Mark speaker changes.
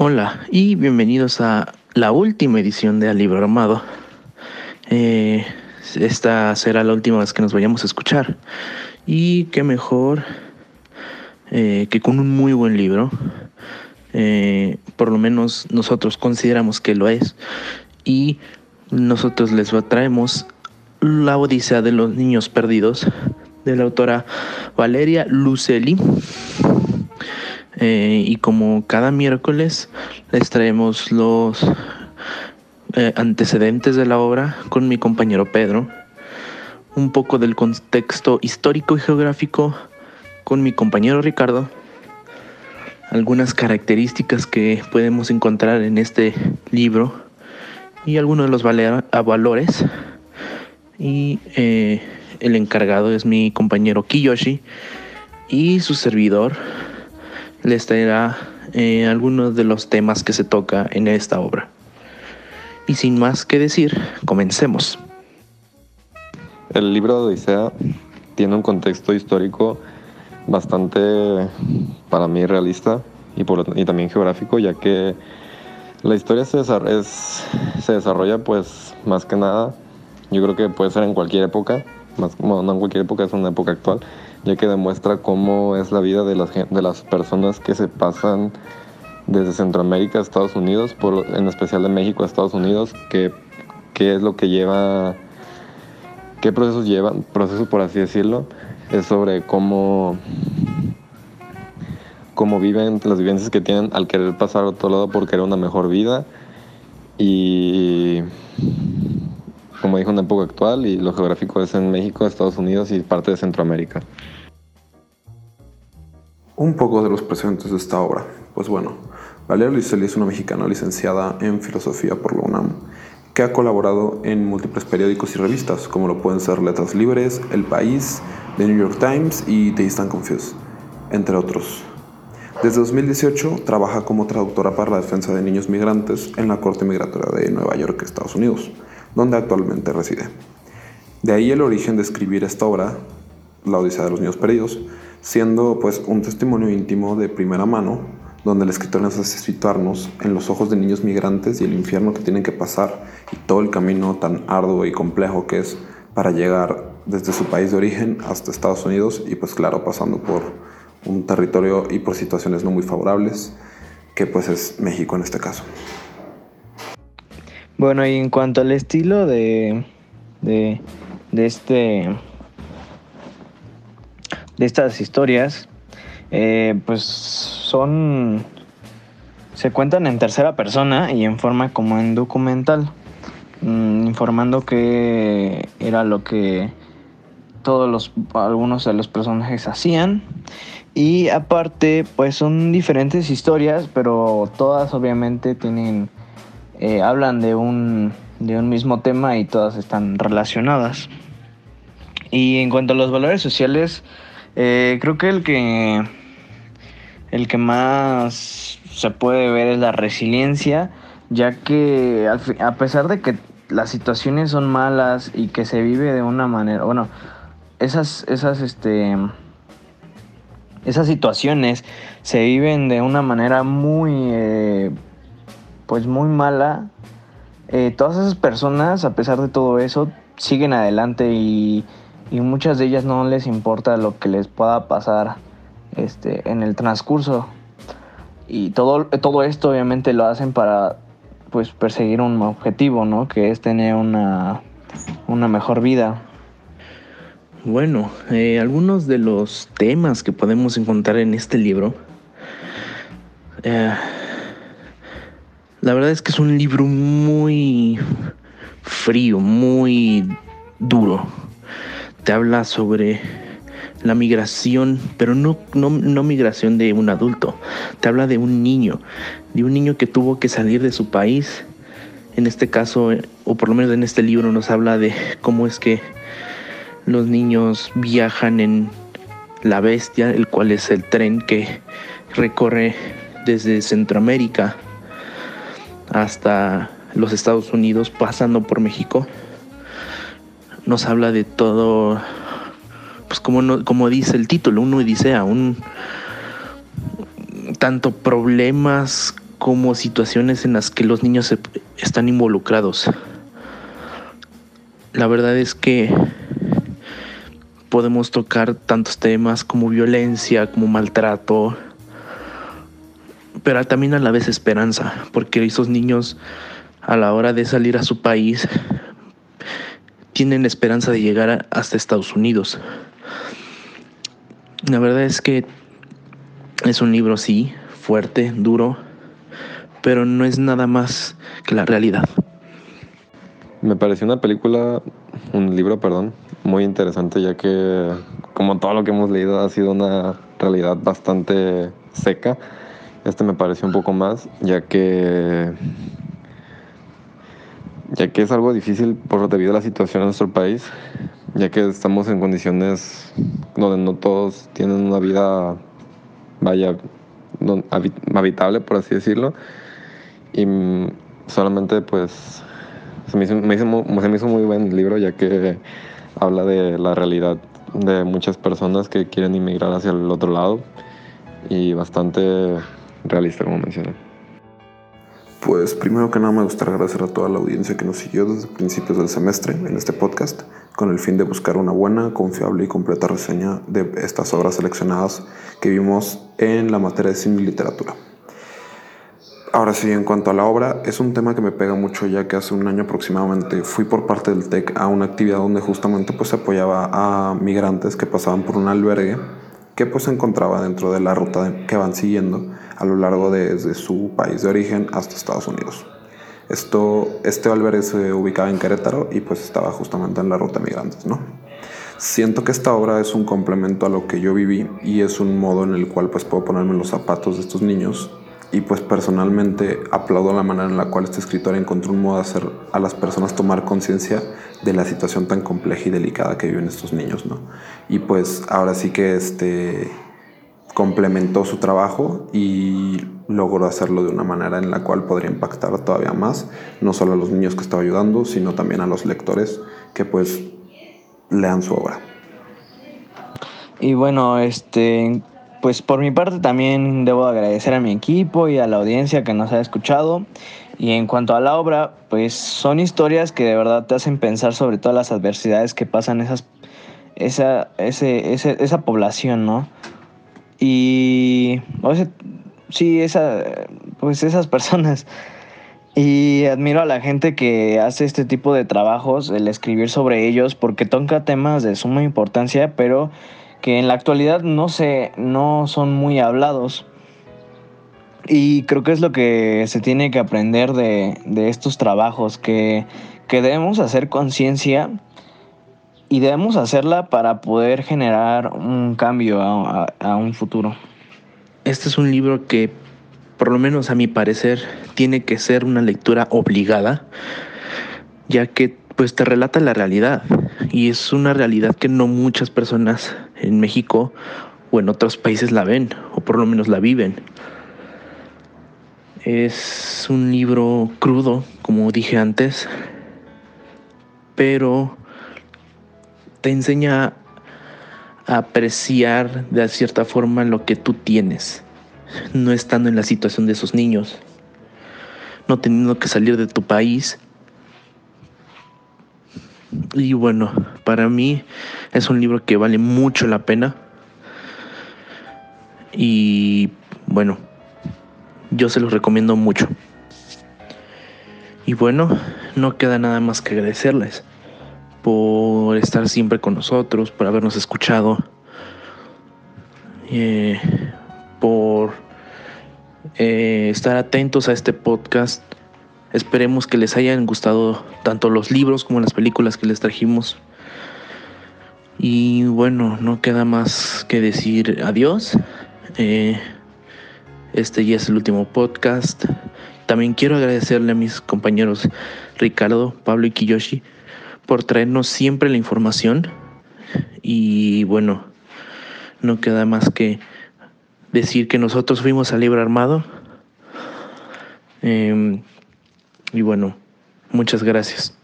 Speaker 1: Hola y bienvenidos a la última edición de Al Libro Armado. Eh, esta será la última vez que nos vayamos a escuchar. Y qué mejor eh, que con un muy buen libro. Eh, por lo menos nosotros consideramos que lo es. Y nosotros les traemos La Odisea de los Niños Perdidos de la autora Valeria Luceli. Eh, y como cada miércoles les traemos los eh, antecedentes de la obra con mi compañero Pedro, un poco del contexto histórico y geográfico con mi compañero Ricardo, algunas características que podemos encontrar en este libro y algunos de los valores. Y eh, el encargado es mi compañero Kiyoshi y su servidor les traerá eh, algunos de los temas que se toca en esta obra. Y sin más que decir, comencemos.
Speaker 2: El libro de Odisea tiene un contexto histórico bastante, para mí, realista y, también geográfico, ya que la historia se desarrolla, pues, más que nada, yo creo que puede ser en cualquier época, más, no en cualquier época, es una época actual, ya que demuestra cómo es la vida de las, de las personas que se pasan desde Centroamérica a Estados Unidos, por, en especial de México a Estados Unidos, qué, qué es lo que lleva, qué procesos llevan, procesos por así decirlo, es sobre cómo, cómo viven, las vivencias que tienen al querer pasar a otro lado por querer una mejor vida y como dijo, una época actual y lo geográfico es en México, Estados Unidos y parte de Centroamérica.
Speaker 3: Un poco de los presentes de esta obra. Pues bueno, Valeria Luiselli es una mexicana licenciada en filosofía por la UNAM que ha colaborado en múltiples periódicos y revistas, como lo pueden ser Letras Libres, El País, The New York Times y The Instant Confused, entre otros. Desde 2018 trabaja como traductora para la defensa de niños migrantes en la Corte Migratoria de Nueva York, Estados Unidos donde actualmente reside. De ahí el origen de escribir esta obra, La Odisea de los Niños Perdidos, siendo pues un testimonio íntimo de primera mano, donde el escritor nos hace situarnos en los ojos de niños migrantes y el infierno que tienen que pasar y todo el camino tan arduo y complejo que es para llegar desde su país de origen hasta Estados Unidos y pues claro pasando por un territorio y por situaciones no muy favorables que pues es México en este caso.
Speaker 1: Bueno, y en cuanto al estilo de, de, este de estas historias, eh, pues son se cuentan en tercera persona y en forma como en documental, mm, informando que era lo que todos los algunos de los personajes hacían. Y aparte pues son diferentes historias, pero todas obviamente tienen eh, hablan de un, de un mismo tema y todas están relacionadas. Y en cuanto a los valores sociales, eh, creo que el que el que más se puede ver es la resiliencia, ya que a pesar de que las situaciones son malas y que se vive de una manera, bueno, esas esas este esas situaciones se viven de una manera muy eh, pues muy mala, eh, todas esas personas, a pesar de todo eso, siguen adelante y, muchas de ellas no les importa lo que les pueda pasar este, en el transcurso. Y todo, todo esto obviamente lo hacen para pues perseguir un objetivo, ¿no? Que es tener una, una mejor vida.
Speaker 4: Bueno, eh, algunos de los temas que podemos encontrar en este libro eh, la verdad es que es un libro muy frío, muy duro. Te habla sobre la migración, pero no, no, no, migración de un adulto. Te habla de un niño, de un niño que tuvo que salir de su país. En este caso, o por lo menos en este libro, nos habla de cómo es que los niños viajan en la bestia, el cual es el tren que recorre desde Centroamérica hasta los Estados Unidos, pasando por México, nos habla de todo, pues como, como dice el título, un odisea, un tanto problemas como situaciones en las que los niños están involucrados. La verdad es que podemos tocar tantos temas como violencia, como maltrato, pero también a la vez esperanza, porque esos niños a la hora de salir a su país tienen esperanza de llegar hasta Estados Unidos. La verdad es que es un libro, sí, fuerte, duro, pero no es nada más que la realidad.
Speaker 2: Me pareció una película, un libro, perdón, muy interesante, ya que como todo lo que hemos leído ha sido una realidad bastante seca. Este me pareció un poco más, ya que ya que es algo difícil por debido a la situación en nuestro país, ya que estamos en condiciones donde no todos tienen una vida vaya habitable, por así decirlo. Y solamente pues se me, hizo, se me hizo muy buen libro ya que habla de la realidad de muchas personas que quieren inmigrar hacia el otro lado y bastante realista como mencioné.
Speaker 3: Pues primero que nada me gustaría agradecer a toda la audiencia que nos siguió desde principios del semestre en este podcast con el fin de buscar una buena, confiable y completa reseña de estas obras seleccionadas que vimos en la materia de cine y literatura. Ahora sí, en cuanto a la obra, es un tema que me pega mucho ya que hace un año aproximadamente fui por parte del TEC a una actividad donde justamente pues apoyaba a migrantes que pasaban por un albergue que pues se encontraba dentro de la ruta que van siguiendo a lo largo de, desde su país de origen hasta Estados Unidos. Esto, este albergue se ubicaba en Querétaro y pues estaba justamente en la ruta migrantes, ¿no? Siento que esta obra es un complemento a lo que yo viví y es un modo en el cual pues puedo ponerme los zapatos de estos niños y pues personalmente aplaudo la manera en la cual este escritor encontró un modo de hacer a las personas tomar conciencia de la situación tan compleja y delicada que viven estos niños, ¿no? Y pues ahora sí que este complementó su trabajo y logró hacerlo de una manera en la cual podría impactar todavía más, no solo a los niños que estaba ayudando, sino también a los lectores que pues lean su obra.
Speaker 1: Y bueno, este pues por mi parte también debo agradecer a mi equipo y a la audiencia que nos ha escuchado. Y en cuanto a la obra, pues son historias que de verdad te hacen pensar sobre todas las adversidades que pasan esas, esa, ese, esa población, ¿no? Y, sí, esa, pues esas personas. Y admiro a la gente que hace este tipo de trabajos, el escribir sobre ellos, porque toca temas de suma importancia, pero que en la actualidad no, se, no son muy hablados. Y creo que es lo que se tiene que aprender de, estos trabajos, que, debemos hacer conciencia y debemos hacerla para poder generar un cambio a, a, un futuro.
Speaker 4: Este es un libro que, por lo menos a mi parecer, tiene que ser una lectura obligada, ya que pues te relata la realidad y es una realidad que no muchas personas en México o en otros países la ven, o por lo menos la viven. Es un libro crudo, como dije antes, pero te enseña a apreciar de cierta forma lo que tú tienes, no estando en la situación de esos niños, no teniendo que salir de tu país y bueno, para mí es un libro que vale mucho la pena. Y bueno, yo se los recomiendo mucho. Y bueno, no queda nada más que agradecerles por estar siempre con nosotros, por habernos escuchado, eh, por eh, estar atentos a este podcast Esperemos que les hayan gustado tanto los libros como las películas que les trajimos. Y bueno, no queda más que decir adiós. Eh, este ya es el último podcast. También quiero agradecerle a mis compañeros Ricardo, Pablo y Kiyoshi por traernos siempre la información. Y bueno, no queda más que decir que nosotros fuimos al libro armado. Eh, y bueno, muchas gracias.